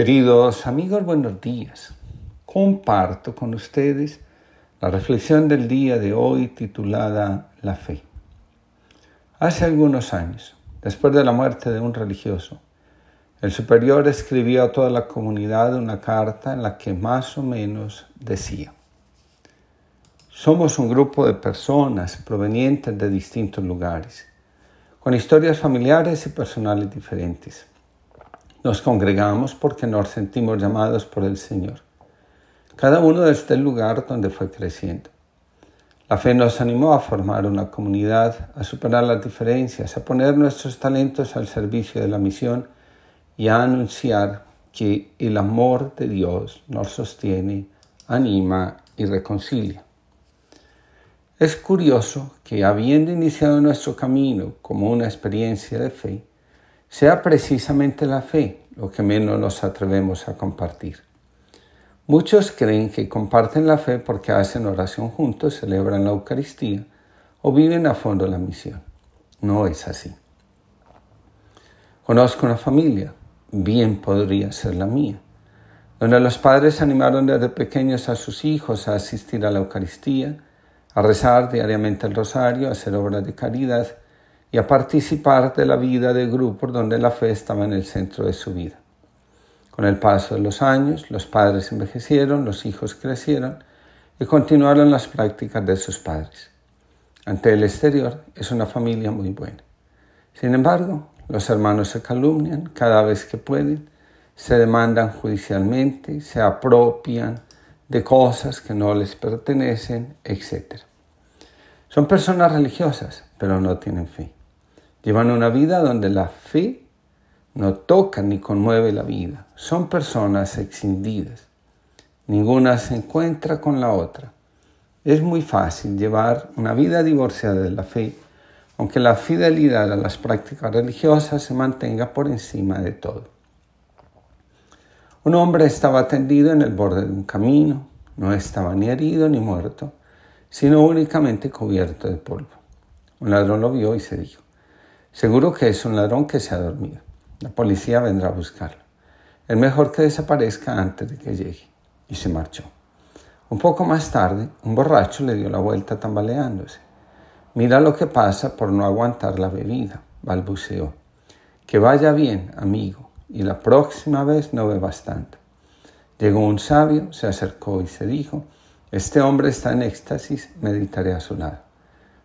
Queridos amigos, buenos días. Comparto con ustedes la reflexión del día de hoy titulada La fe. Hace algunos años, después de la muerte de un religioso, el superior escribió a toda la comunidad una carta en la que más o menos decía, somos un grupo de personas provenientes de distintos lugares, con historias familiares y personales diferentes nos congregamos porque nos sentimos llamados por el Señor. Cada uno desde el lugar donde fue creciendo. La fe nos animó a formar una comunidad, a superar las diferencias, a poner nuestros talentos al servicio de la misión y a anunciar que el amor de Dios nos sostiene, anima y reconcilia. Es curioso que habiendo iniciado nuestro camino como una experiencia de fe, sea precisamente la fe lo que menos nos atrevemos a compartir. Muchos creen que comparten la fe porque hacen oración juntos, celebran la Eucaristía o viven a fondo la misión. No es así. Conozco una familia, bien podría ser la mía, donde los padres animaron desde pequeños a sus hijos a asistir a la Eucaristía, a rezar diariamente el rosario, a hacer obras de caridad y a participar de la vida de grupos donde la fe estaba en el centro de su vida. Con el paso de los años, los padres envejecieron, los hijos crecieron y continuaron las prácticas de sus padres. Ante el exterior es una familia muy buena. Sin embargo, los hermanos se calumnian cada vez que pueden, se demandan judicialmente, se apropian de cosas que no les pertenecen, etc. Son personas religiosas, pero no tienen fe. Llevan una vida donde la fe no toca ni conmueve la vida. Son personas excindidas. Ninguna se encuentra con la otra. Es muy fácil llevar una vida divorciada de la fe, aunque la fidelidad a las prácticas religiosas se mantenga por encima de todo. Un hombre estaba tendido en el borde de un camino, no estaba ni herido ni muerto, sino únicamente cubierto de polvo. Un ladrón lo vio y se dijo, Seguro que es un ladrón que se ha dormido. La policía vendrá a buscarlo. Es mejor que desaparezca antes de que llegue. Y se marchó. Un poco más tarde, un borracho le dio la vuelta tambaleándose. Mira lo que pasa por no aguantar la bebida, balbuceó. Que vaya bien, amigo, y la próxima vez no bebas tanto. Llegó un sabio, se acercó y se dijo, este hombre está en éxtasis, meditaré a su lado.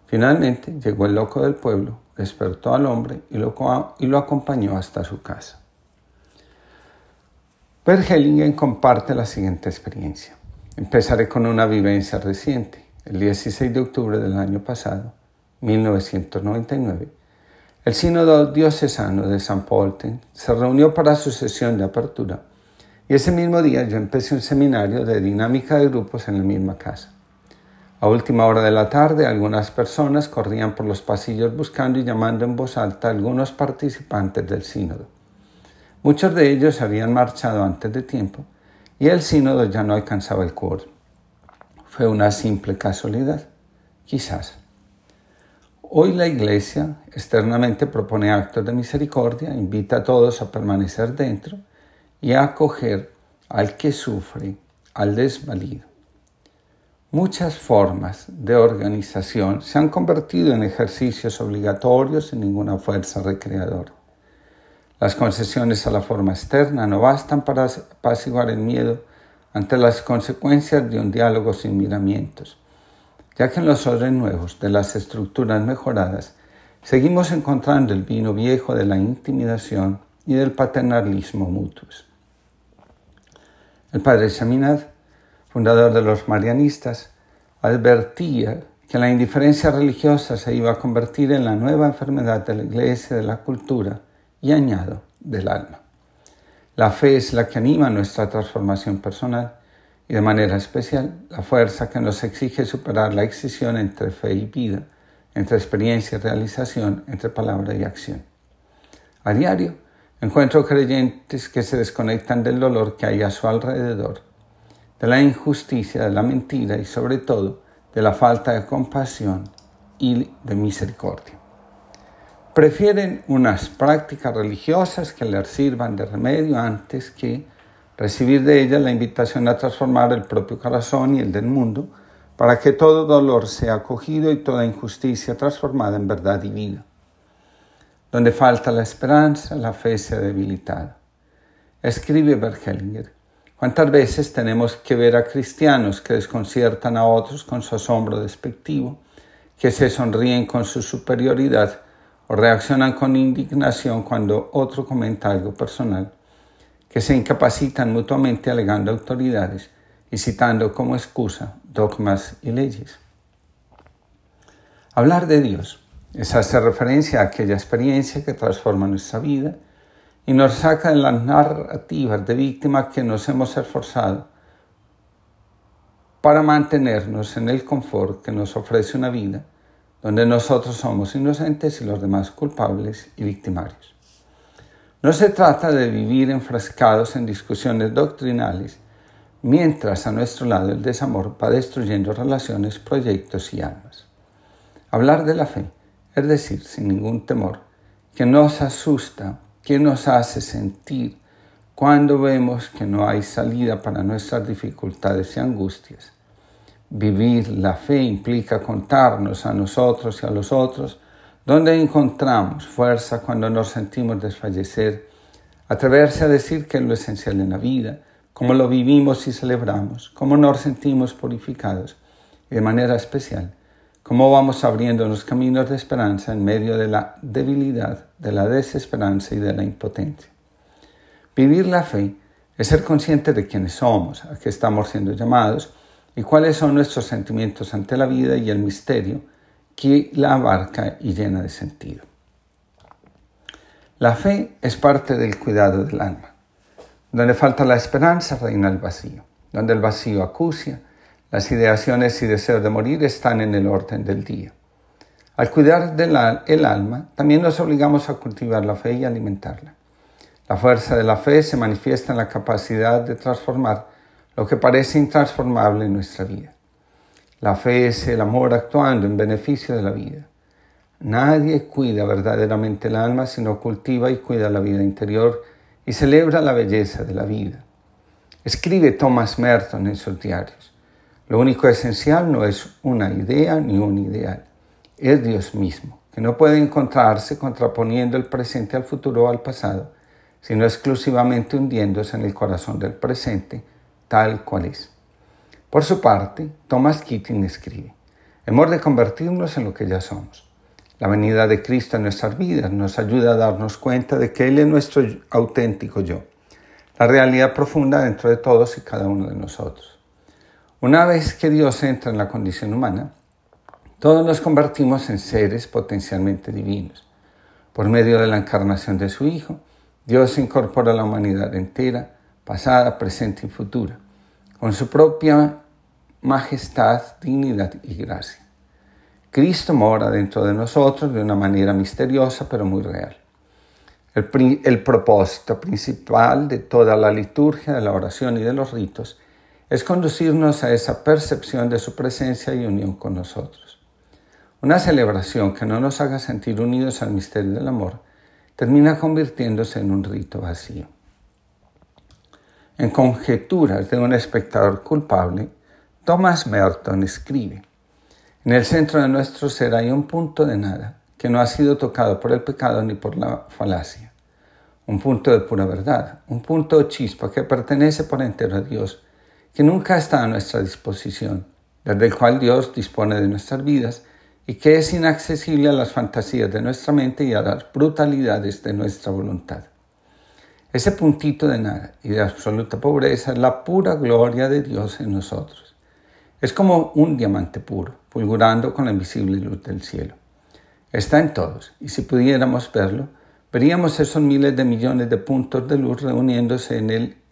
Finalmente llegó el loco del pueblo, despertó al hombre y lo, acompañó hasta su casa. Bergelingen comparte la siguiente experiencia. Empezaré con una vivencia reciente. El 16 de octubre del año pasado, 1999, el Sínodo Diocesano de San Polten se reunió para su sesión de apertura y ese mismo día yo empecé un seminario de dinámica de grupos en la misma casa. A última hora de la tarde, algunas personas corrían por los pasillos buscando y llamando en voz alta a algunos participantes del sínodo. Muchos de ellos habían marchado antes de tiempo y el sínodo ya no alcanzaba el quórum. Fue una simple casualidad, quizás. Hoy la Iglesia externamente propone actos de misericordia, invita a todos a permanecer dentro y a acoger al que sufre, al desvalido. Muchas formas de organización se han convertido en ejercicios obligatorios sin ninguna fuerza recreadora. Las concesiones a la forma externa no bastan para apaciguar el miedo ante las consecuencias de un diálogo sin miramientos, ya que en los órdenes nuevos de las estructuras mejoradas seguimos encontrando el vino viejo de la intimidación y del paternalismo mutuos. El padre Chaminad fundador de los marianistas, advertía que la indiferencia religiosa se iba a convertir en la nueva enfermedad de la iglesia, de la cultura y, añado, del alma. La fe es la que anima nuestra transformación personal y de manera especial la fuerza que nos exige superar la excisión entre fe y vida, entre experiencia y realización, entre palabra y acción. A diario encuentro creyentes que se desconectan del dolor que hay a su alrededor de la injusticia, de la mentira y sobre todo de la falta de compasión y de misericordia. Prefieren unas prácticas religiosas que les sirvan de remedio antes que recibir de ella la invitación a transformar el propio corazón y el del mundo, para que todo dolor sea acogido y toda injusticia transformada en verdad y vida. Donde falta la esperanza, la fe se ha debilitado. Escribe Bergelinger, ¿cuántas veces tenemos que ver a cristianos que desconciertan a otros con su asombro despectivo, que se sonríen con su superioridad o reaccionan con indignación cuando otro comenta algo personal? que se incapacitan mutuamente alegando autoridades y citando como excusa dogmas y leyes. Hablar de Dios es hacer referencia a aquella experiencia que transforma nuestra vida y nos saca de las narrativas de víctima que nos hemos esforzado para mantenernos en el confort que nos ofrece una vida donde nosotros somos inocentes y los demás culpables y victimarios. No se trata de vivir enfrascados en discusiones doctrinales, mientras a nuestro lado el desamor va destruyendo relaciones, proyectos y almas. Hablar de la fe, es decir, sin ningún temor, que nos asusta, que nos hace sentir cuando vemos que no hay salida para nuestras dificultades y angustias. Vivir la fe implica contarnos a nosotros y a los otros ¿Dónde encontramos fuerza cuando nos sentimos desfallecer? Atreverse a decir que es lo esencial en la vida, cómo lo vivimos y celebramos, cómo nos sentimos purificados de manera especial, cómo vamos abriendo los caminos de esperanza en medio de la debilidad, de la desesperanza y de la impotencia. Vivir la fe es ser consciente de quiénes somos, a qué estamos siendo llamados y cuáles son nuestros sentimientos ante la vida y el misterio que la abarca y llena de sentido. La fe es parte del cuidado del alma. Donde falta la esperanza reina el vacío. Donde el vacío acucia, las ideaciones y deseos de morir están en el orden del día. Al cuidar el alma, también nos obligamos a cultivar la fe y alimentarla. La fuerza de la fe se manifiesta en la capacidad de transformar lo que parece intransformable en nuestra vida. La fe es el amor actuando en beneficio de la vida. Nadie cuida verdaderamente el alma sino cultiva y cuida la vida interior y celebra la belleza de la vida. Escribe Thomas Merton en sus diarios. Lo único esencial no es una idea ni un ideal, es Dios mismo, que no puede encontrarse contraponiendo el presente al futuro o al pasado, sino exclusivamente hundiéndose en el corazón del presente, tal cual es. Por su parte, Thomas Keating escribe, hemos de convertirnos en lo que ya somos. La venida de Cristo en nuestras vidas nos ayuda a darnos cuenta de que Él es nuestro auténtico yo, la realidad profunda dentro de todos y cada uno de nosotros. Una vez que Dios entra en la condición humana, todos nos convertimos en seres potencialmente divinos. Por medio de la encarnación de su Hijo, Dios incorpora a la humanidad entera, pasada, presente y futura, con su propia majestad, dignidad y gracia. Cristo mora dentro de nosotros de una manera misteriosa pero muy real. El, el, propósito principal de toda la liturgia, de la oración y de los ritos es conducirnos a esa percepción de su presencia y unión con nosotros. Una celebración que no nos haga sentir unidos al misterio del amor termina convirtiéndose en un rito vacío. En conjeturas de un espectador culpable, Thomas Merton escribe, en el centro de nuestro ser hay un punto de nada que no ha sido tocado por el pecado ni por la falacia, un punto de pura verdad, un punto chispa que pertenece por entero a Dios, que nunca está a nuestra disposición, desde el cual Dios dispone de nuestras vidas y que es inaccesible a las fantasías de nuestra mente y a las brutalidades de nuestra voluntad. Ese puntito de nada y de absoluta pobreza es la pura gloria de Dios en nosotros. Es como un diamante puro, fulgurando con la invisible luz del cielo. Está en todos, y si pudiéramos verlo, veríamos esos miles de millones de puntos de luz reuniéndose en el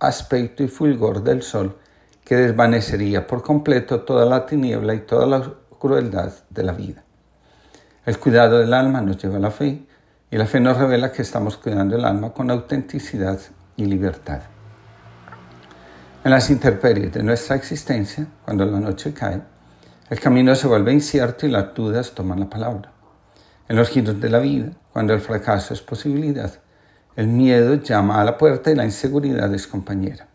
aspecto y fulgor del sol que desvanecería por completo toda la tiniebla y toda la crueldad de la vida. El cuidado del alma nos lleva a la fe y la fe nos revela que estamos cuidando el alma con autenticidad y libertad. En las intemperies de nuestra existencia, cuando la noche cae, el camino se vuelve incierto y las dudas toman la palabra. En los giros de la vida, cuando el fracaso es posibilidad, El miedo llama a la puerta y la inseguridad es compañera.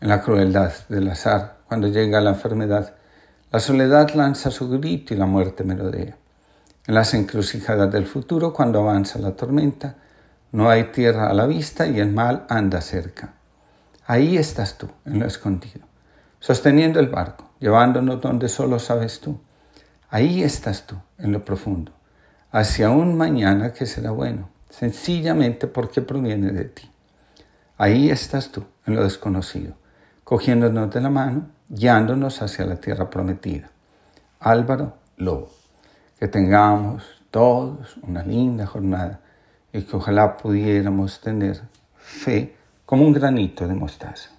En la crueldad del azar, cuando llega la enfermedad, la soledad lanza su grito y la muerte melodea. En las encrucijadas del futuro, cuando avanza la tormenta, no hay tierra a la vista y el mal anda cerca. Ahí estás tú, en lo escondido, sosteniendo el barco, llevándonos donde solo sabes tú. Ahí estás tú, en lo profundo, hacia un mañana que será bueno, sencillamente porque proviene de ti. Ahí estás tú, en lo desconocido, cogiéndonos de la mano, guiándonos hacia la tierra prometida. Álvaro Lobo. Que tengamos todos una linda jornada y que ojalá pudiéramos tener fe como un granito de mostaza.